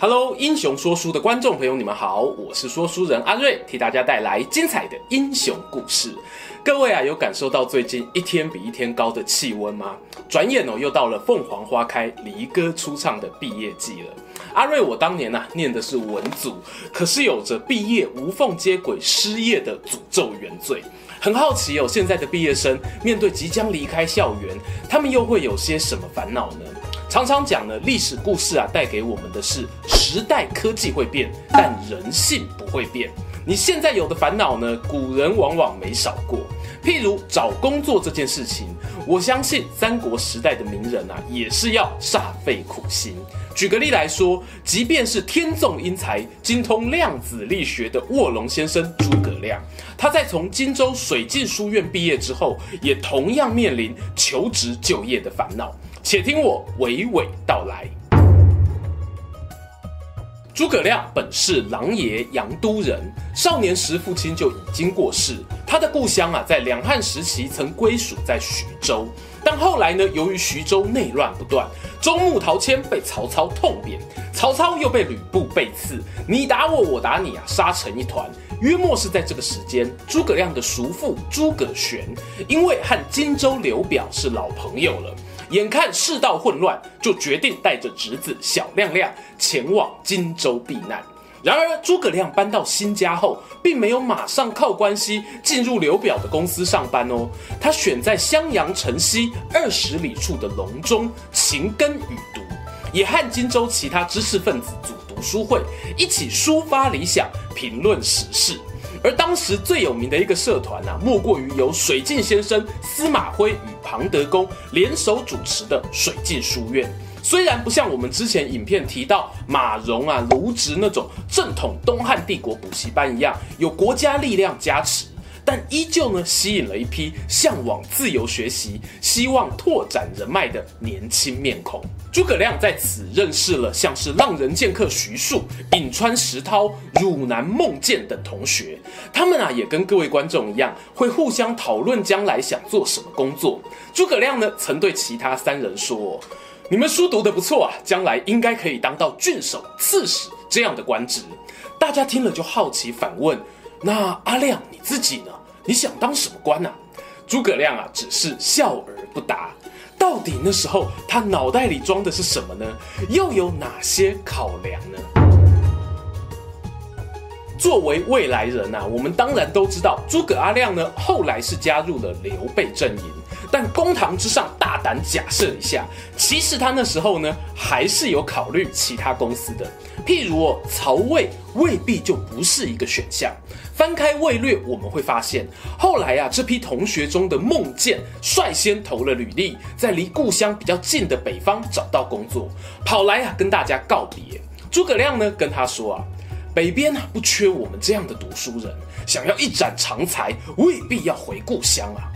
Hello，英雄说书的观众朋友，你们好，我是说书人阿瑞，替大家带来精彩的英雄故事。各位啊，有感受到最近一天比一天高的气温吗？转眼哦，又到了凤凰花开、离歌初唱的毕业季了。阿瑞，我当年呢、啊、念的是文组，可是有着毕业无缝接轨、失业的诅咒原罪。很好奇哦，现在的毕业生面对即将离开校园，他们又会有些什么烦恼呢？常常讲呢，历史故事啊，带给我们的是时代科技会变，但人性不会变。你现在有的烦恼呢，古人往往没少过。譬如找工作这件事情，我相信三国时代的名人啊，也是要煞费苦心。举个例来说，即便是天纵英才、精通量子力学的卧龙先生诸葛亮，他在从荆州水镜书院毕业之后，也同样面临求职就业的烦恼。且听我娓娓道来。诸葛亮本是琅琊阳都人，少年时父亲就已经过世。他的故乡啊，在两汉时期曾归属在徐州，但后来呢，由于徐州内乱不断，中牧陶谦被曹操痛扁，曹操又被吕布背刺，你打我，我打你啊，杀成一团。约莫是在这个时间，诸葛亮的叔父诸葛玄，因为和荆州刘表是老朋友了。眼看世道混乱，就决定带着侄子小亮亮前往荆州避难。然而，诸葛亮搬到新家后，并没有马上靠关系进入刘表的公司上班哦。他选在襄阳城西二十里处的隆中勤耕与读，也和荆州其他知识分子组读书会，一起抒发理想，评论时事。而当时最有名的一个社团啊，莫过于由水镜先生司马徽与庞德公联手主持的水镜书院。虽然不像我们之前影片提到马融啊、卢植那种正统东汉帝国补习班一样有国家力量加持。但依旧呢，吸引了一批向往自由学习、希望拓展人脉的年轻面孔。诸葛亮在此认识了像是浪人剑客徐庶、颍川石涛、汝南孟建等同学，他们啊也跟各位观众一样，会互相讨论将来想做什么工作。诸葛亮呢曾对其他三人说：“你们书读得不错啊，将来应该可以当到郡守、刺史这样的官职。”大家听了就好奇反问：“那阿亮你自己呢？”你想当什么官呢？诸葛亮啊，只是笑而不答。到底那时候他脑袋里装的是什么呢？又有哪些考量呢？作为未来人啊，我们当然都知道，诸葛阿亮呢，后来是加入了刘备阵营。但公堂之上，胆假设一下，其实他那时候呢，还是有考虑其他公司的。譬如，曹魏未必就不是一个选项。翻开《魏略》，我们会发现，后来啊，这批同学中的孟建率先投了履历，在离故乡比较近的北方找到工作，跑来啊跟大家告别。诸葛亮呢跟他说啊，北边啊不缺我们这样的读书人，想要一展长才，未必要回故乡啊。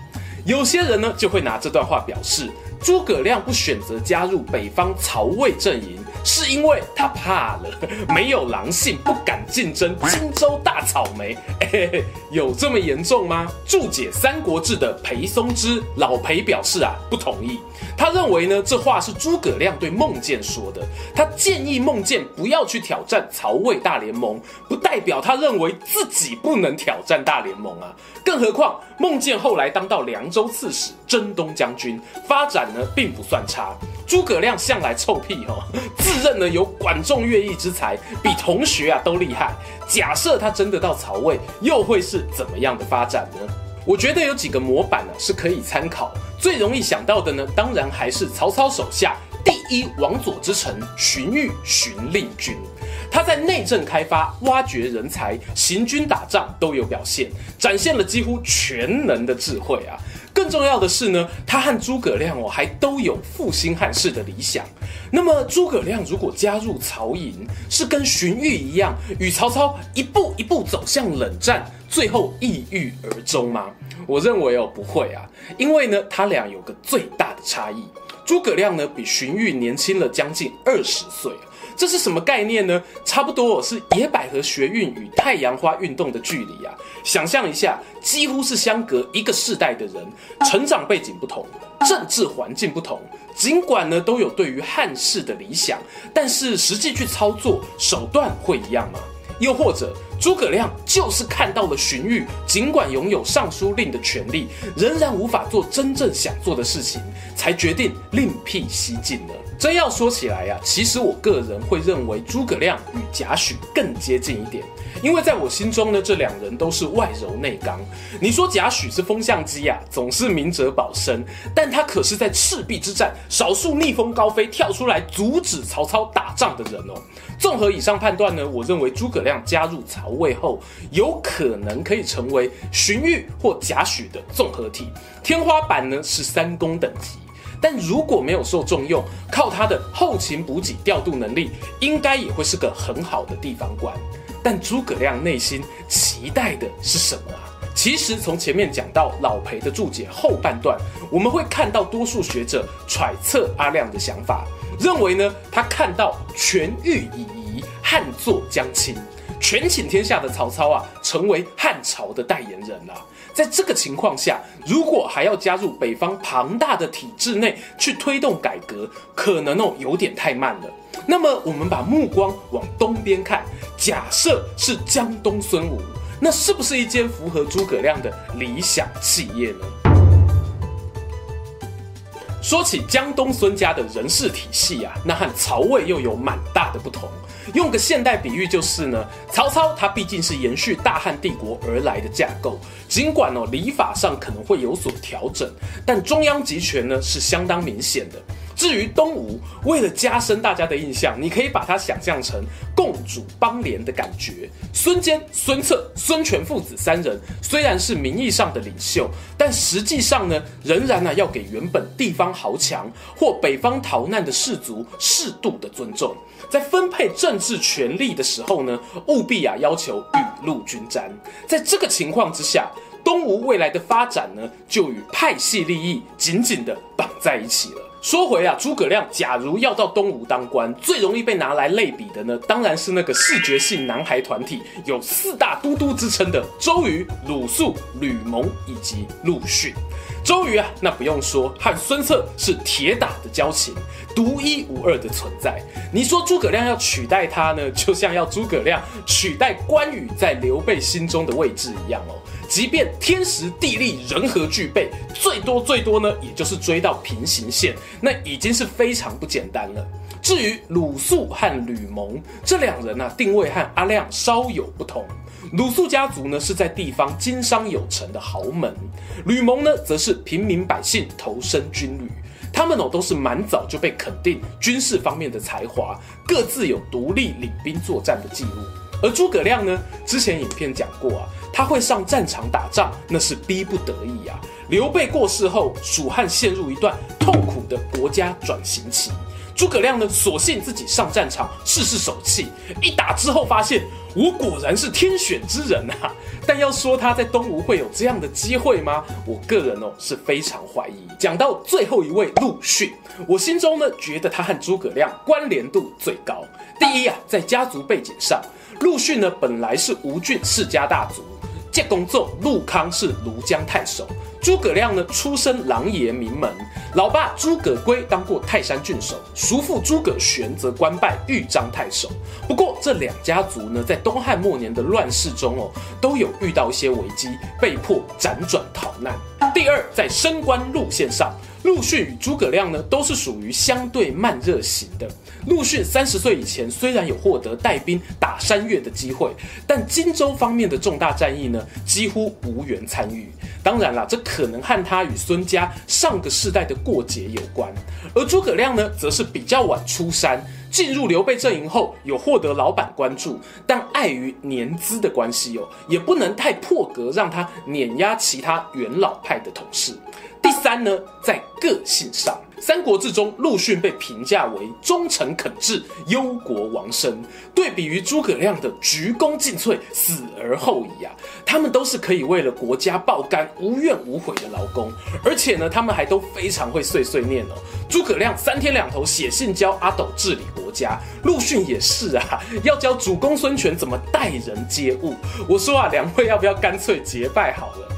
有些人呢就会拿这段话表示，诸葛亮不选择加入北方曹魏阵营。是因为他怕了，没有狼性，不敢竞争荆州大草莓。欸，有这么严重吗？注解《三国志》的裴松之老裴表示啊，不同意。他认为呢，这话是诸葛亮对孟建说的。他建议孟建不要去挑战曹魏大联盟，不代表他认为自己不能挑战大联盟啊。更何况孟建后来当到凉州刺史、征东将军，发展呢并不算差。诸葛亮向来臭屁哦，自认呢有管仲乐毅之才，比同学啊都厉害。假设他真的到曹魏，又会是怎么样的发展呢？我觉得有几个模板呢是可以参考。最容易想到的呢，当然还是曹操手下第一王佐之臣荀彧荀令君。他在内政开发、挖掘人才、行军打仗都有表现，展现了几乎全能的智慧啊。更重要的是呢，他和诸葛亮哦还都有复兴汉室的理想。那么诸葛亮如果加入曹营，是跟荀彧一样，与曹操一步一步走向冷战，最后抑郁而终吗？我认为哦不会啊，因为呢他俩有个最大的差异。诸葛亮呢比荀彧年轻了将近二十岁。这是什么概念呢？差不多是野百合学运与太阳花运动的距离啊！想象一下，几乎是相隔一个世代的人，成长背景不同，政治环境不同，尽管呢都有对于汉室的理想，但是实际去操作手段会一样吗？又或者诸葛亮就是看到了荀彧，尽管拥有尚书令的权力，仍然无法做真正想做的事情，才决定另辟蹊径呢？真要说起来呀、啊，其实我个人会认为诸葛亮与贾诩更接近一点，因为在我心中呢，这两人都是外柔内刚。你说贾诩是风向机呀、啊，总是明哲保身，但他可是在赤壁之战少数逆风高飞跳出来阻止曹操打仗的人哦。综合以上判断呢，我认为诸葛亮加入曹位后，有可能可以成为荀彧或贾诩的综合体，天花板呢是三公等级。但如果没有受重用，靠他的后勤补给调度能力，应该也会是个很好的地方官。但诸葛亮内心期待的是什么啊？其实从前面讲到老裴的注解后半段，我们会看到多数学者揣测阿亮的想法，认为呢，他看到权欲已移，汉作将倾，权倾天下的曹操啊，成为汉朝的代言人了啊。在这个情况下，如果还要加入北方庞大的体制内去推动改革，可能哦有点太慢了。那么我们把目光往东边看，假设是江东孙吴，那是不是一间符合诸葛亮的理想企业呢？说起江东孙家的人事体系啊，那和曹魏又有蛮大的不同。用个现代比喻就是呢，曹操他毕竟是延续大汉帝国而来的架构，尽管哦礼法上可能会有所调整，但中央集权呢是相当明显的。至于东吴，为了加深大家的印象，你可以把它想象成共主邦联的感觉。孙坚、孙策、孙权父子三人虽然是名义上的领袖，但实际上呢，仍然呢要给原本地方豪强或北方逃难的士族适度的尊重。在分配政治权力的时候呢，务必啊要求雨露均沾。在这个情况之下，东吴未来的发展呢，就与派系利益紧紧的在一起了。说回啊，诸葛亮假如要到东吴当官，最容易被拿来类比的呢，当然是那个视觉性男孩团体，有四大都督之称的周瑜、鲁肃、吕蒙以及陆逊。周瑜啊，那不用说，和孙策是铁打的交情，独一无二的存在。你说诸葛亮要取代他呢，就像要诸葛亮取代关羽在刘备心中的位置一样哦。即便天时地利人和俱备，最多最多呢，也就是追到平行线，那已经是非常不简单了。至于鲁肃和吕蒙这两人呢、定位和阿亮稍有不同。鲁肃家族呢是在地方经商有成的豪门，吕蒙呢则是平民百姓投身军旅。他们哦都是蛮早就被肯定军事方面的才华，各自有独立领兵作战的记录。而诸葛亮呢，之前影片讲过啊。他会上战场打仗，那是逼不得已啊。刘备过世后，蜀汉陷入一段痛苦的国家转型期。诸葛亮呢，索性自己上战场试试手气。一打之后，发现我果然是天选之人啊。但要说他在东吴会有这样的机会吗？我个人哦是非常怀疑。讲到最后一位陆逊，我心中呢觉得他和诸葛亮关联度最高。第一啊，在家族背景上，陆逊呢本来是吴郡世家大族。借公奏，陆康是庐江太守。诸葛亮呢，出身琅琊名门，老爸诸葛珪当过泰山郡守，叔父诸葛玄则官拜豫章太守。不过这两家族呢，在东汉末年的乱世中哦，都有遇到一些危机，被迫辗转逃难。第二，在升官路线上。陆逊与诸葛亮呢，都是属于相对慢热型的。陆逊三十岁以前虽然有获得带兵打山越的机会，但荆州方面的重大战役呢，几乎无缘参与。当然啦，这可能和他与孙家上个世代的过节有关。而诸葛亮呢，则是比较晚出山，进入刘备阵营后，有获得老板关注，但碍于年资的关系哦，也不能太破格，让他碾压其他元老派的同事。第三呢，在个性上，三国志中，陆逊被评价为忠诚恳志、忧国亡身，对比于诸葛亮的鞠躬尽瘁、死而后已啊，他们都是可以为了国家爆肝、无怨无悔的劳工，而且呢，他们还都非常会碎碎念哦。诸葛亮三天两头写信教阿斗治理国家，陆逊也是啊，要教主公孙权怎么待人接物。我说啊，两位要不要干脆结拜好了？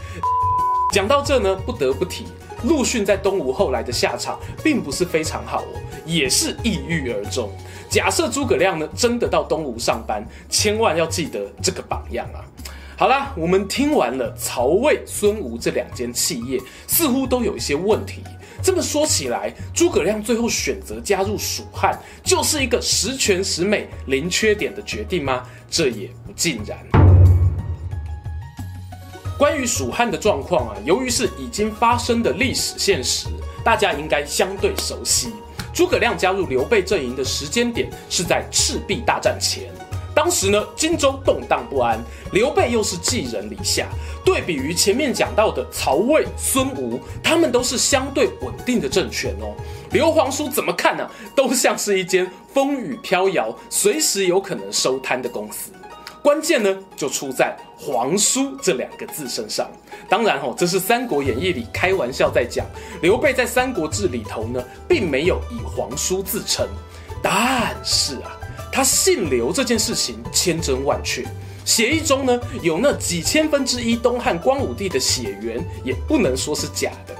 讲到这呢，不得不提。陆逊在东吴后来的下场并不是非常好哦，也是抑郁而终。假设诸葛亮呢真的到东吴上班，千万要记得这个榜样啊！好啦，我们听完了曹魏、孙吴这两间企业，似乎都有一些问题。这么说起来，诸葛亮最后选择加入蜀汉，就是一个十全十美、零缺点的决定吗？这也不尽然。关于蜀汉的状况啊，由于是已经发生的历史现实，大家应该相对熟悉。诸葛亮加入刘备阵营的时间点是在赤壁大战前，当时呢，荆州动荡不安，刘备又是寄人篱下。对比于前面讲到的曹魏、孙吴，他们都是相对稳定的政权哦。刘皇叔怎么看呢、都像是一间风雨飘摇、随时有可能收摊的公司。关键呢，就出在“皇叔”这两个字身上。当然哦，这是《三国演义》里开玩笑在讲。刘备在《三国志》里头呢，并没有以皇叔自称。但是啊，他姓刘这件事情千真万确，协议中呢有那几千分之一东汉光武帝的血缘，也不能说是假的。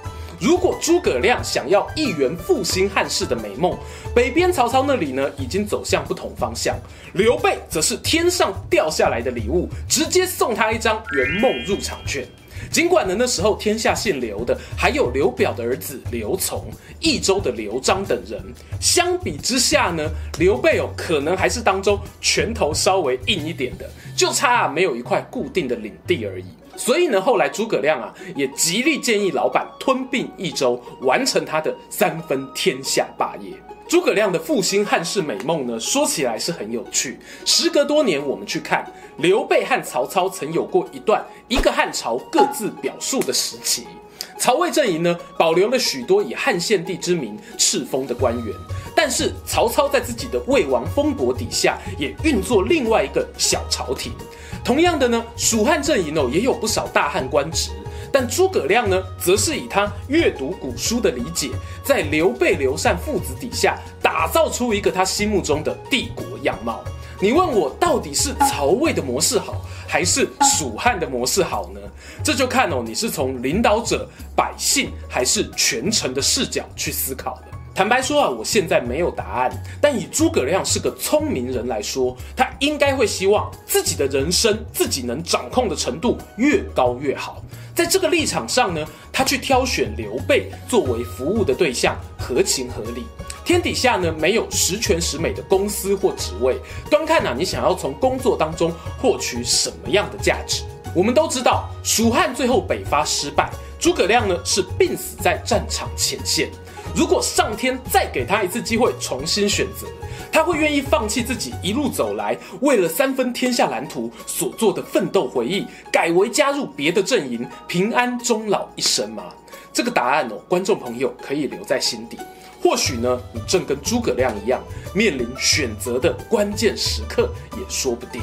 如果诸葛亮想要一圆复兴汉室的美梦，北边曹操那里呢已经走向不同方向，刘备则是天上掉下来的礼物，直接送他一张圆梦入场券。尽管呢那时候天下姓刘的还有刘表的儿子刘琮、益州的刘璋等人，相比之下呢，刘备哦可能还是当中拳头稍微硬一点的，就差没有一块固定的领地而已。所以呢，后来诸葛亮啊，也极力建议老板吞并益州，完成他的三分天下霸业。诸葛亮的复兴汉室美梦呢，说起来是很有趣。时隔多年，我们去看刘备和曹操曾有过一段一个汉朝各自表述的时期。曹魏阵营呢，保留了许多以汉献帝之名敕封的官员，但是曹操在自己的魏王封伯底下，也运作另外一个小朝廷。同样的呢，蜀汉阵营哦也有不少大汉官职，但诸葛亮呢，则是以他阅读古书的理解，在刘备、刘禅父子底下打造出一个他心目中的帝国样貌。你问我到底是曹魏的模式好，还是蜀汉的模式好呢？这就看哦，你是从领导者、百姓，还是权臣的视角去思考的。坦白说啊，我现在没有答案。但以诸葛亮是个聪明人来说，他应该会希望自己的人生自己能掌控的程度越高越好。在这个立场上呢，他去挑选刘备作为服务的对象，合情合理。天底下呢，没有十全十美的公司或职位，端看啊，你想要从工作当中获取什么样的价值。我们都知道，蜀汉最后北伐失败，诸葛亮呢是病死在战场前线。如果上天再给他一次机会重新选择，他会愿意放弃自己一路走来为了三分天下蓝图所做的奋斗回忆，改为加入别的阵营，平安终老一生吗？这个答案哦，观众朋友可以留在心底。或许呢，你正跟诸葛亮一样，面临选择的关键时刻，也说不定。